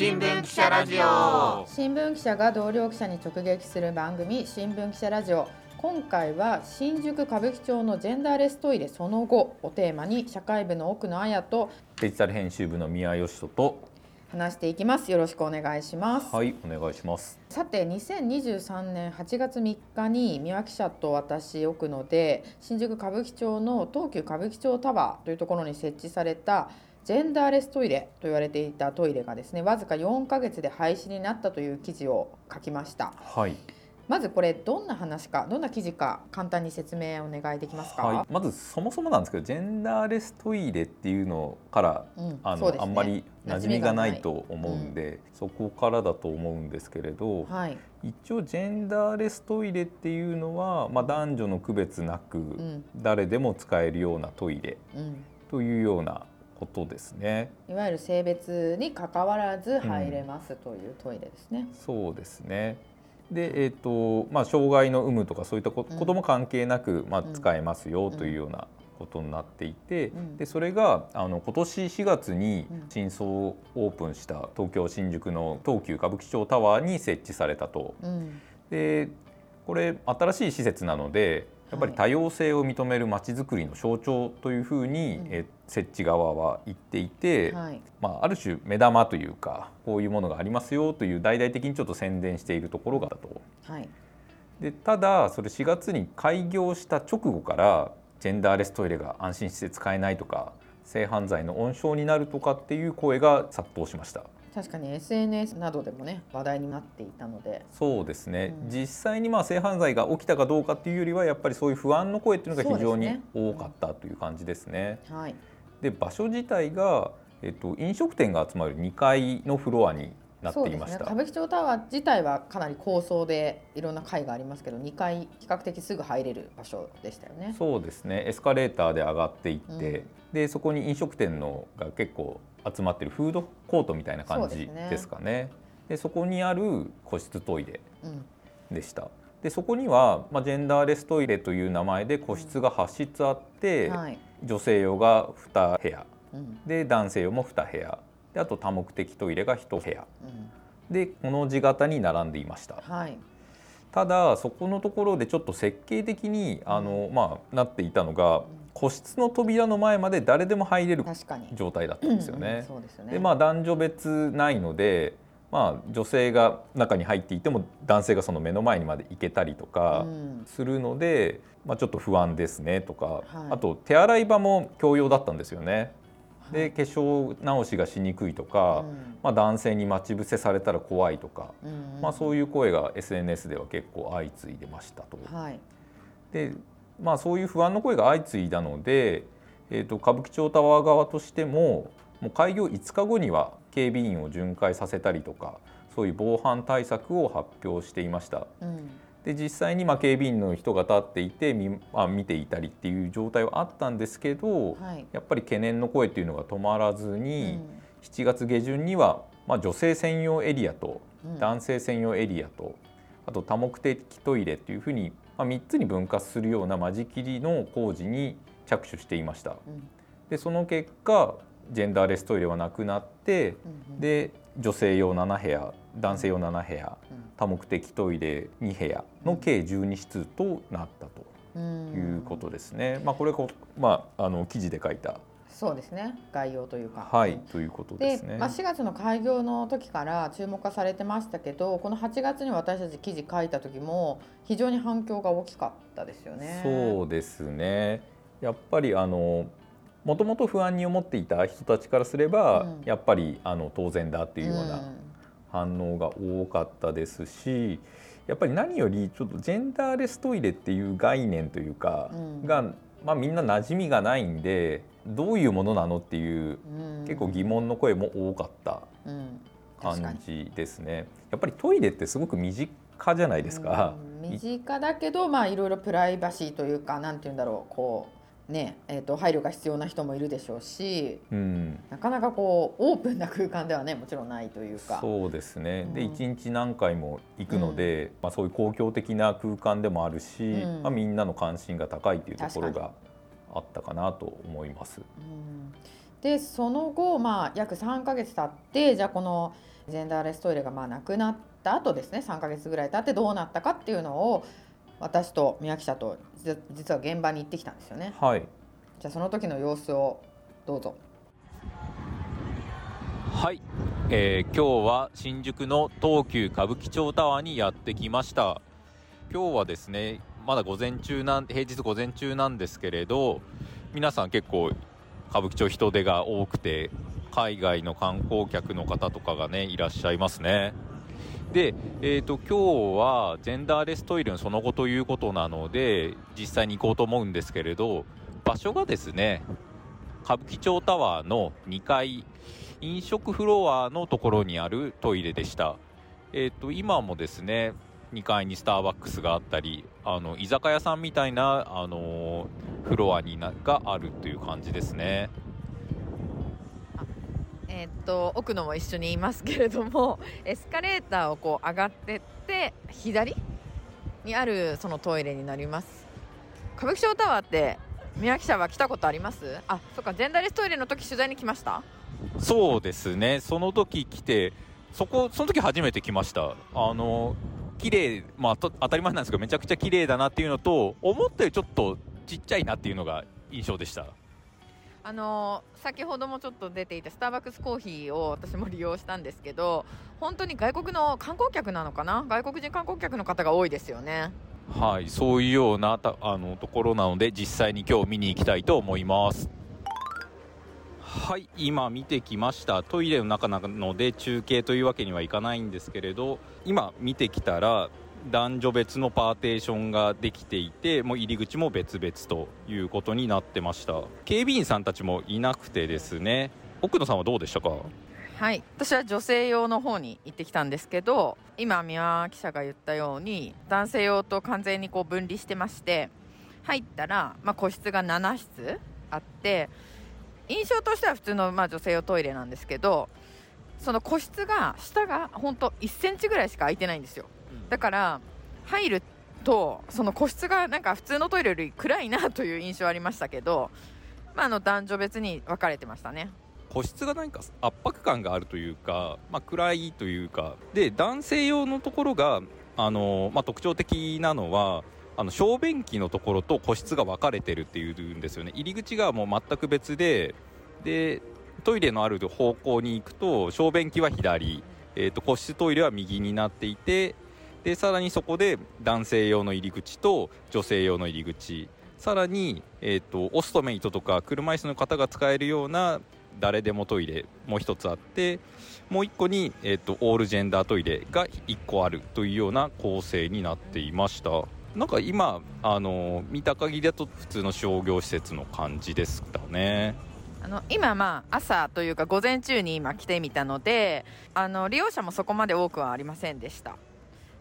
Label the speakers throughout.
Speaker 1: 新聞記者ラジオ。
Speaker 2: 新聞記者が同僚記者に直撃する番組新聞記者ラジオ。今回は新宿歌舞伎町のジェンダーレストイレその後をテーマに社会部の奥野彩と
Speaker 3: デジタル編集部の宮義人と
Speaker 2: 話していきます。よろしくお願いします。
Speaker 3: はいお願いします。
Speaker 2: さて2023年8月3日に三輪記者と私奥野で新宿歌舞伎町の東急歌舞伎町タワーというところに設置されたジェンダーレストイレと言われていたトイレがですねわずか4ヶ月で廃止になったという記事を書きました。
Speaker 3: はい。
Speaker 2: まずこれどんな話かどんな記事か簡単に説明お願いできますか、
Speaker 3: はい、まずそもそもなんですけどジェンダーレストイレっていうのから、
Speaker 2: うん
Speaker 3: あの、
Speaker 2: ね。
Speaker 3: あんまり馴染みがない。と思うんで、そこからだと思うんですけれど、
Speaker 2: はい、
Speaker 3: 一応ジェンダーレストイレっていうのは、まあ、男女の区別なく、
Speaker 2: ん。
Speaker 3: 誰でも使えるようなトイレ
Speaker 2: うん、
Speaker 3: というようなことですね。
Speaker 2: いわゆる性別に関わらず入れますというトイレですね。
Speaker 3: そうですね。で、えっ、とまあ障害の有無とかそういったことも関係なく、まあ
Speaker 2: うん
Speaker 3: 使えますよというようなことになっていて、
Speaker 2: うん
Speaker 3: でそれがあの今年4月に
Speaker 2: うん
Speaker 3: 新装オープンした東京新宿の東急歌舞伎町タワーに設置されたと。
Speaker 2: うん、
Speaker 3: でこれ新しい施設なのでやっぱり多様性を認めるまちづくりの象徴というふうに、
Speaker 2: うん
Speaker 3: え設置側は言っていて、
Speaker 2: はい、
Speaker 3: まあ、ある種目玉というかこういうものがありますよという大々的にちょっと宣伝しているところがあったと。
Speaker 2: はい、
Speaker 3: でただそれ4月に開業した直後からジェンダーレストイレが安心して使えないとか性犯罪の温床になるとかっていう声が殺到しました。
Speaker 2: 確かに SNS などでもね話題になっていたので、
Speaker 3: そうですね、
Speaker 2: うん
Speaker 3: 実際にまあ性犯罪が起きたかどうかっていうよりはやっぱりそういう不安の声っていうのが非常に多かったという感じですね。
Speaker 2: はい、
Speaker 3: で場所自体が、えっと、飲食店が集まる2階のフロアになっていました。
Speaker 2: そうですね。歌舞伎町タワー自体はかなり高層でいろんな階がありますけど、2階比較的すぐ入れる場所でしたよね。
Speaker 3: そうですねエスカレーターで上がっていって、でそこに飲食店のが結構集まってるフードコートみたいな感じ
Speaker 2: ですね。
Speaker 3: ですかね。でそこにある個室トイレ
Speaker 2: うん、
Speaker 3: でした。でそこには、まあ、ジェンダーレストイレという名前で個室が8室あって、
Speaker 2: はい、
Speaker 3: 女性用が2部屋。
Speaker 2: うん、
Speaker 3: で男性用も2部屋。であと多目的トイレが1部屋。
Speaker 2: うん、
Speaker 3: でこの字型に並んでいました。
Speaker 2: はい、
Speaker 3: ただそこのところでちょっと設計的にあの、まあ、なっていたのが個室の扉の前まで誰でも入れる。状態だったんですよ
Speaker 2: うんうん
Speaker 3: ね。
Speaker 2: で
Speaker 3: まあ男女別ないので、まあ、女性が中に入っていても男性がその目の前にまで行けたりとか
Speaker 2: うん。
Speaker 3: するので、まあ、ちょっと不安ですねとか、
Speaker 2: はい。
Speaker 3: あと手洗い場も共用だったんですよね。
Speaker 2: はい。
Speaker 3: で化粧直しがしにくいとか、
Speaker 2: うん。
Speaker 3: まあ、男性に待ち伏せされたら怖いとか、
Speaker 2: うん
Speaker 3: まあ、そういう声が SNS では結構相次いでましたと。
Speaker 2: はい、
Speaker 3: でまあ、そういう不安の声が相次いだので、えー、と歌舞伎町タワー側としてももう開業5日後には警備員を巡回させたりとかそういう防犯対策を発表していました。
Speaker 2: うん、
Speaker 3: で実際にまあ警備員の人が立っていて見,、まあ、見ていたりっていう状態はあったんですけど、
Speaker 2: はい、
Speaker 3: やっぱり懸念の声っていうのが止まらず
Speaker 2: う
Speaker 3: に、
Speaker 2: ん。
Speaker 3: 7月下旬には、まあ、女性専用エリアと
Speaker 2: うん。
Speaker 3: 男性専用エリアとあと多目的トイレというふうに、まあ、3つに分割するような間仕切りの工事に着手していました。
Speaker 2: うん。
Speaker 3: でその結果ジェンダーレストイレはなくなってで女性用7部屋男性用7部屋
Speaker 2: うん。
Speaker 3: 多目的トイレ2部屋の計12室となったと
Speaker 2: うん
Speaker 3: いうことですね。まあ、これこ、まあ、あの記事で書いた、
Speaker 2: そうですね。概要というか。
Speaker 3: はい、ということで
Speaker 2: です
Speaker 3: ね。
Speaker 2: まあ、4月の開業の時から注目化されてましたけどこの8月に私たち記事書いた時も非常に反響が大きかったですよね。
Speaker 3: そうですね。やっぱりあのもともと不安に思っていた人たちからすれば、
Speaker 2: うん。
Speaker 3: やっぱりあの当然だっていうよう
Speaker 2: う
Speaker 3: なん。反応が多かったですし、やっぱり何よりちょっとジェンダーレストイレっていう概念というか、
Speaker 2: うん。
Speaker 3: が、まあ、みんな馴染みがないんでどういうものなのっていう
Speaker 2: うん。
Speaker 3: 結構疑問の声も多かった感
Speaker 2: に
Speaker 3: じですね。やっぱりトイレってすごく身近じゃないですか。
Speaker 2: うん。身近だけどまあいろいろプライバシーというかなんて言うんだろう。こうねえー、と配慮が必要な人もいるでしょうし
Speaker 3: うん。
Speaker 2: なかなかこうオープンな空間ではねもちろんないというか。
Speaker 3: そうですね、で
Speaker 2: うん。
Speaker 3: 一日何回も行くので、まあ、そういう公共的な空間でもあるし、
Speaker 2: うん。
Speaker 3: まあ、みんなの関心が高いっていうところがあったかなと思います。
Speaker 2: うんでその後、まあ、約3ヶ月経ってじゃあこのジェンダーレストイレがまあなくなった後ですね3ヶ月ぐらい経ってどうなったかっていうのを私と宮記者と実は現場に行ってきたんですよね。
Speaker 3: はい。
Speaker 2: じゃあその時の様子をどうぞ。
Speaker 3: はい、えー、今日は新宿の東急歌舞伎町タワーにやってきました今日はですねまだ午前中なん平日午前中なんですけれど皆さん結構歌舞伎町人手が多くて海外の観光客の方とかがねいらっしゃいますねで、えーと、今日はジェンダーレストイレのその後ということなので実際に行こうと思うんですけれど場所がですね歌舞伎町タワーの2階飲食フロアのところにあるトイレでした。えっ、ー、と、今もですね、2階にスターバックスがあったり、あの、居酒屋さんみたいな、あのフロアにながあるという感じですね。
Speaker 2: えー、っと奥野も一緒にいますけれども エスカレーターをこう上がってって左にあるそのトイレになります。歌舞伎町タワーって宮記者は来たことあります？あそっかジェンダーレストイレの時取材に来ました？
Speaker 3: そうですね。その時来てそこその時初めて来ました。あの綺麗まあ当たり前なんですけどめちゃくちゃ綺麗だなっていうのと思ったよりちょっとちっちゃいなっていうのが印象でした。
Speaker 2: あの先ほどもちょっと出ていたスターバックスコーヒーを私も利用したんですけど本当に外国の観光客なのかな？外国人観光客の方が多いですよね。
Speaker 3: はいそういうようなあのところなので実際に今日見に行きたいと思いますはい今見てきました。トイレの中なので中継というわけにはいかないんですけれど今見てきたら男女別のパーテーションができていてもう入り口も別々ということになってました。警備員さんたちもいなくてですね。奥野さんはどうでしたか？
Speaker 2: はい。私は女性用の方に行ってきたんですけど今宮記者が言ったように男性用と完全にこう分離してまして入ったら、まあ、個室が7室あって印象としては普通のまあ女性用トイレなんですけどその個室が下が本当1センチぐらいしか空いてないんですよ。だから入るとその個室がなんか普通のトイレより暗いなという印象ありましたけど、まあ、あの男女別に分かれてましたね。
Speaker 3: 個室が何か圧迫感があるというか、まあ、暗いというか。で男性用のところがあの、まあ、特徴的なのはあの小便器のところと個室が分かれてるっていうんですよね入り口がもう全く別ででトイレのある方向に行くと小便器は左、えーと、個室トイレは右になっていてでさらにそこで男性用の入り口と女性用の入り口さらに、えーと、オストメイトとか車椅子の方が使えるような誰でもトイレもう一つあってもう一個に、えーとオールジェンダートイレが1個あるというような構成になっていました。なんか今あの見た限りだと普通の商業施設の感じですかね。
Speaker 2: あの今まあ朝というか午前中に今来てみたのであの利用者もそこまで多くはありませんでした。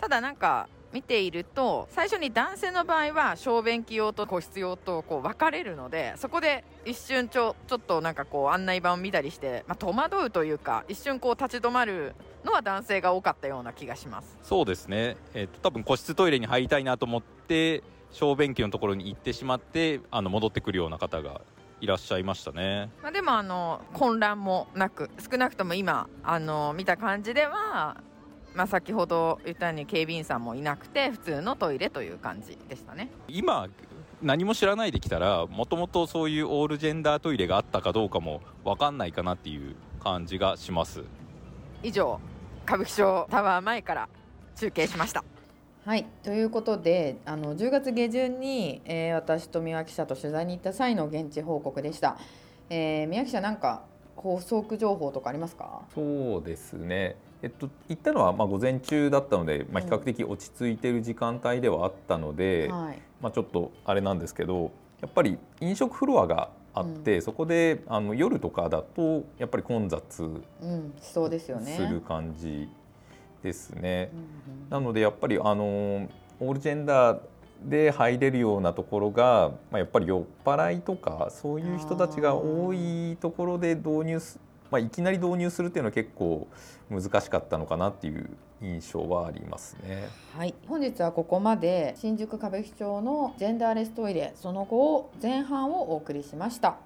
Speaker 2: ただなんか見ていると最初に男性の場合は小便器用と個室用とこう分かれるのでそこで一瞬ちょちょっとなんかこう案内板を見たりして、まあ、戸惑うというか一瞬こう立ち止まるのは男性が多かったような気がします。
Speaker 3: そうですね、えー、っと多分個室トイレに入りたいなと思って小便器のところに行ってしまってあの戻ってくるような方がいらっしゃいましたね、
Speaker 2: まあ、でもあの混乱もなく少なくとも今あの見た感じではまあ、先ほど言ったように警備員さんもいなくて普通のトイレという感じでしたね。
Speaker 3: 今何も知らないで来たらもともとそういうオールジェンダートイレがあったかどうかも分かんないかなっていう感じがします。
Speaker 2: 以上歌舞伎町タワー前から中継しました。はいということであの10月下旬に、えー、私と宮記者と取材に行った際の現地報告でした、えー、宮記者なんか補足情報とかありますか？
Speaker 3: そうですね。えっと、行ったのはまあ午前中だったので、まあ、比較的落ち着いてる時間帯ではあったので、うんはい、まあ、ちょっとあれなんですけどやっぱり飲食フロアがあって、うん、そこであの夜とかだとやっぱり混雑する感じですね。なのでやっぱりあのオールジェンダーで入れるようなところが、まあ、やっぱり酔っ払いとかそういう人たちが多いところで導入すまあ、いきなり導入するっていうのは結構難しかったのかなっていう印象はありますね。
Speaker 2: はい、本日はここまで新宿歌舞伎町のジェンダーレストイレその後前半をお送りしました。